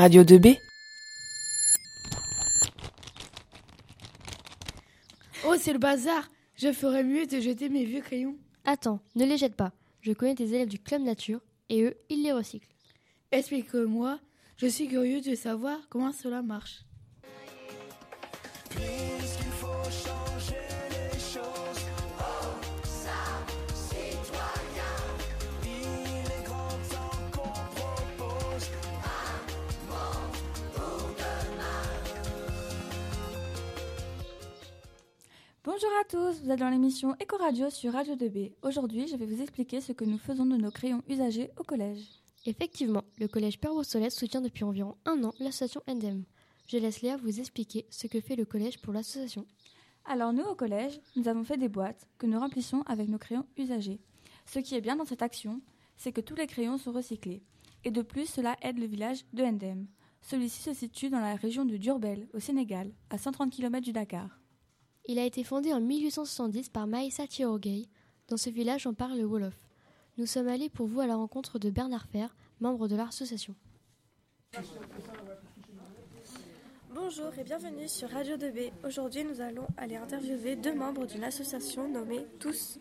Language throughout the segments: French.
Radio 2B Oh, c'est le bazar Je ferais mieux de jeter mes vieux crayons. Attends, ne les jette pas. Je connais tes élèves du club nature et eux, ils les recyclent. Explique-moi, je suis curieux de savoir comment cela marche. Tous, vous êtes dans l'émission Eco-Radio sur Radio 2B. Aujourd'hui, je vais vous expliquer ce que nous faisons de nos crayons usagés au collège. Effectivement, le collège Père Brossolette soutient depuis environ un an l'association NDM. Je laisse Léa vous expliquer ce que fait le collège pour l'association. Alors nous, au collège, nous avons fait des boîtes que nous remplissons avec nos crayons usagés. Ce qui est bien dans cette action, c'est que tous les crayons sont recyclés. Et de plus, cela aide le village de Ndem. Celui-ci se situe dans la région de Durbel, au Sénégal, à 130 km du Dakar. Il a été fondé en 1870 par Maïssa Thiorogay. Dans ce village, on parle le Wolof. Nous sommes allés pour vous à la rencontre de Bernard Fer, membre de l'association. Bonjour et bienvenue sur Radio 2B. Aujourd'hui, nous allons aller interviewer deux membres d'une association nommée Tous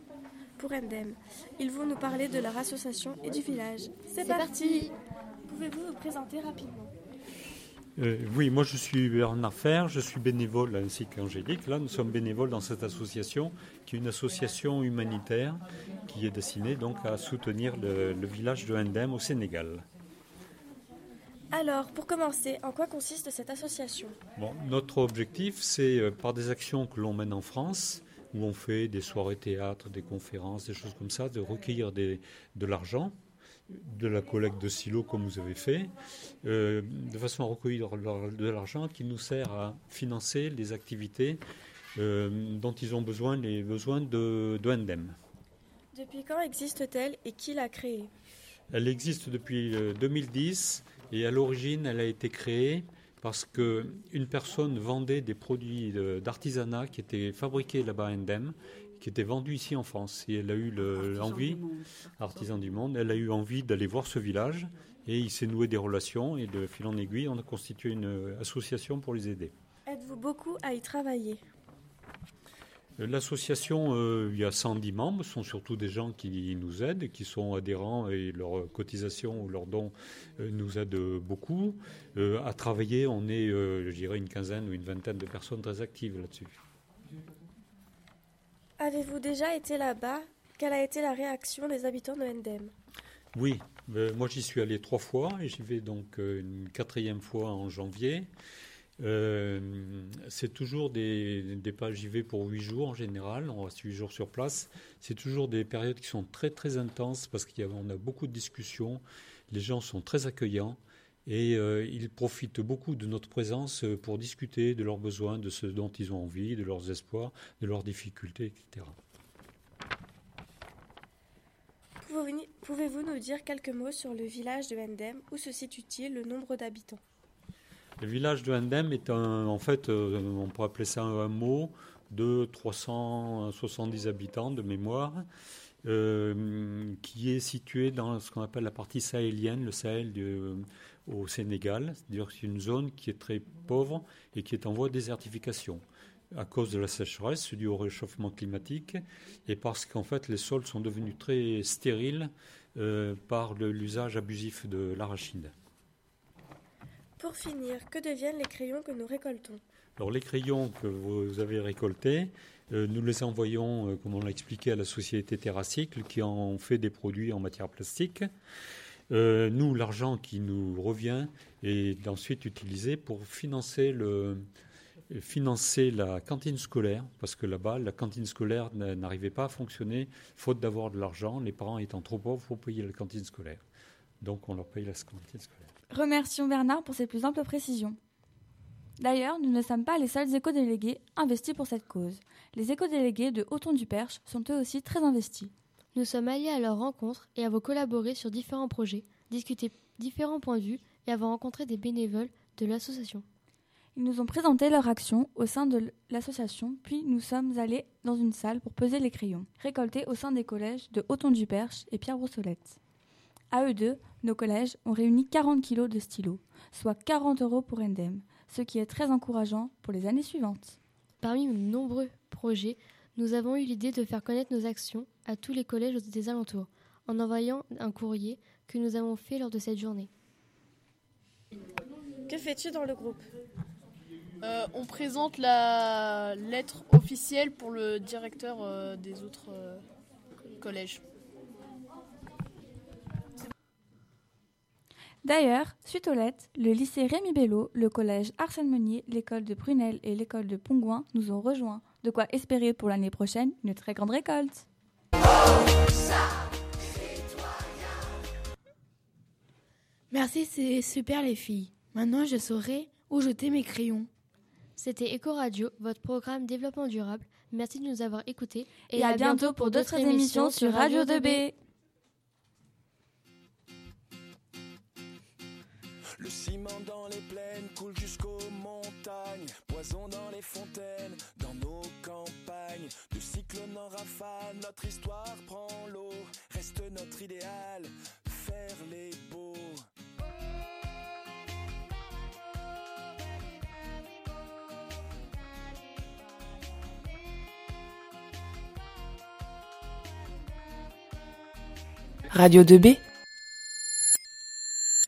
pour Endem. Ils vont nous parler de leur association et du village. C'est parti Pouvez-vous vous présenter rapidement? Euh, oui, moi je suis Bernard Fer, je suis bénévole ainsi qu'Angélique. Là, nous sommes bénévoles dans cette association qui est une association humanitaire qui est destinée donc à soutenir le, village de Ndem au Sénégal. Alors, pour commencer, en quoi consiste cette association? Bon, Notre objectif, c'est euh, par des actions que l'on mène en France, où on fait des soirées théâtre, des conférences, des choses comme ça, de recueillir de l'argent de la collecte de silos comme vous avez fait, euh, de façon à recueillir de l'argent qui nous sert à financer les activités euh, dont ils ont besoin, les besoins de, de Ndem. Depuis quand existe-t-elle et qui l'a créée? Elle existe depuis 2010 euh, et à l'origine elle a été créée parce qu'une personne vendait des produits d'artisanat qui étaient fabriqués là-bas à Ndem qui était vendu ici en France. Et elle a eu l'envie, artisan du monde, elle a eu envie d'aller voir ce village et il s'est noué des relations et de fil en aiguille, on a constitué une association pour les aider. Êtes-vous beaucoup à y travailler? L'association, euh, il y a 110 membres, ce sont surtout des gens qui nous aident, qui sont adhérents et leur cotisation ou leurs dons euh, nous aident beaucoup. Euh, à travailler, on est, je dirais, une quinzaine ou une vingtaine de personnes très actives là-dessus. Avez-vous déjà été là-bas? Quelle a été la réaction des habitants de Ndem Oui, euh, moi j'y suis allé trois fois et j'y vais donc euh, une quatrième fois en janvier. Euh, c'est toujours des, des pas, j'y vais pour huit jours en général, on reste huit jours sur place. C'est toujours des périodes qui sont très très intenses parce qu'on a, a beaucoup de discussions, les gens sont très accueillants et ils profitent beaucoup de notre présence pour discuter de leurs besoins, de ce dont ils ont envie, de leurs espoirs, de leurs difficultés, etc. Pouvez-vous nous dire quelques mots sur le village de Ndem Où se situe-t-il Le nombre d'habitants? Le village de Ndem est un, en fait, euh, on pourrait appeler ça un mot de 370 habitants de mémoire. Euh, qui est situé dans ce qu'on appelle la partie sahélienne, le Sahel au Sénégal. C'est-à-dire que c'est une zone qui est très pauvre et qui est en voie de désertification à cause de la sécheresse due au réchauffement climatique et parce qu'en fait les sols sont devenus très stériles euh, par l'usage abusif de l'arachide. Pour finir, que deviennent les crayons que nous récoltons? Alors les crayons que vous avez récoltés, euh, nous les envoyons, euh, comme on l'a expliqué, à la société Terracycle qui en fait des produits en matière plastique. Euh, nous, l'argent qui nous revient est ensuite utilisé pour financer, la cantine scolaire, parce que là-bas, la cantine scolaire n'arrivait pas à fonctionner, faute d'avoir de l'argent, les parents étant trop pauvres pour payer la cantine scolaire. Donc on leur paye la cantine scolaire. Remercions Bernard pour ses plus amples précisions. D'ailleurs, nous ne sommes pas les seuls éco-délégués investis pour cette cause. Les éco-délégués de Hauton-du-Perche sont eux aussi très investis. Nous sommes allés à leur rencontre et avons collaboré sur différents projets, discuté différents points de vue et avons rencontré des bénévoles de l'association. Ils nous ont présenté leur action au sein de l'association, puis nous sommes allés dans une salle pour peser les crayons, récoltés au sein des collèges de Hauton-du-Perche et Pierre Brossolette. À eux deux, nos collèges ont réuni 40 kilos de stylos, soit 40 euros pour Endem, ce qui est très encourageant pour les années suivantes. Parmi nos nombreux projets, nous avons eu l'idée de faire connaître nos actions à tous les collèges des alentours, en envoyant un courrier que nous avons fait lors de cette journée. Que fais-tu dans le groupe Euh, on présente la lettre officielle pour le directeur euh, des autres euh, collèges. D'ailleurs, suite aux lettres, le lycée Rémi Bello, le collège Arsène Meunier, l'école de Prunel et l'école de Pongouin nous ont rejoints. De quoi espérer pour l'année prochaine une très grande récolte. Merci, c'est super les filles. Maintenant, je saurai où jeter mes crayons. C'était Eco Radio, votre programme développement durable. Merci de nous avoir écoutés Et, à, bientôt pour d'autres émissions sur Radio 2B. Le ciment dans les plaines coule jusqu'aux montagnes, poison dans les fontaines, dans nos rafale, notre histoire prend l'eau, reste notre idéal, faire les beaux. Radio 2B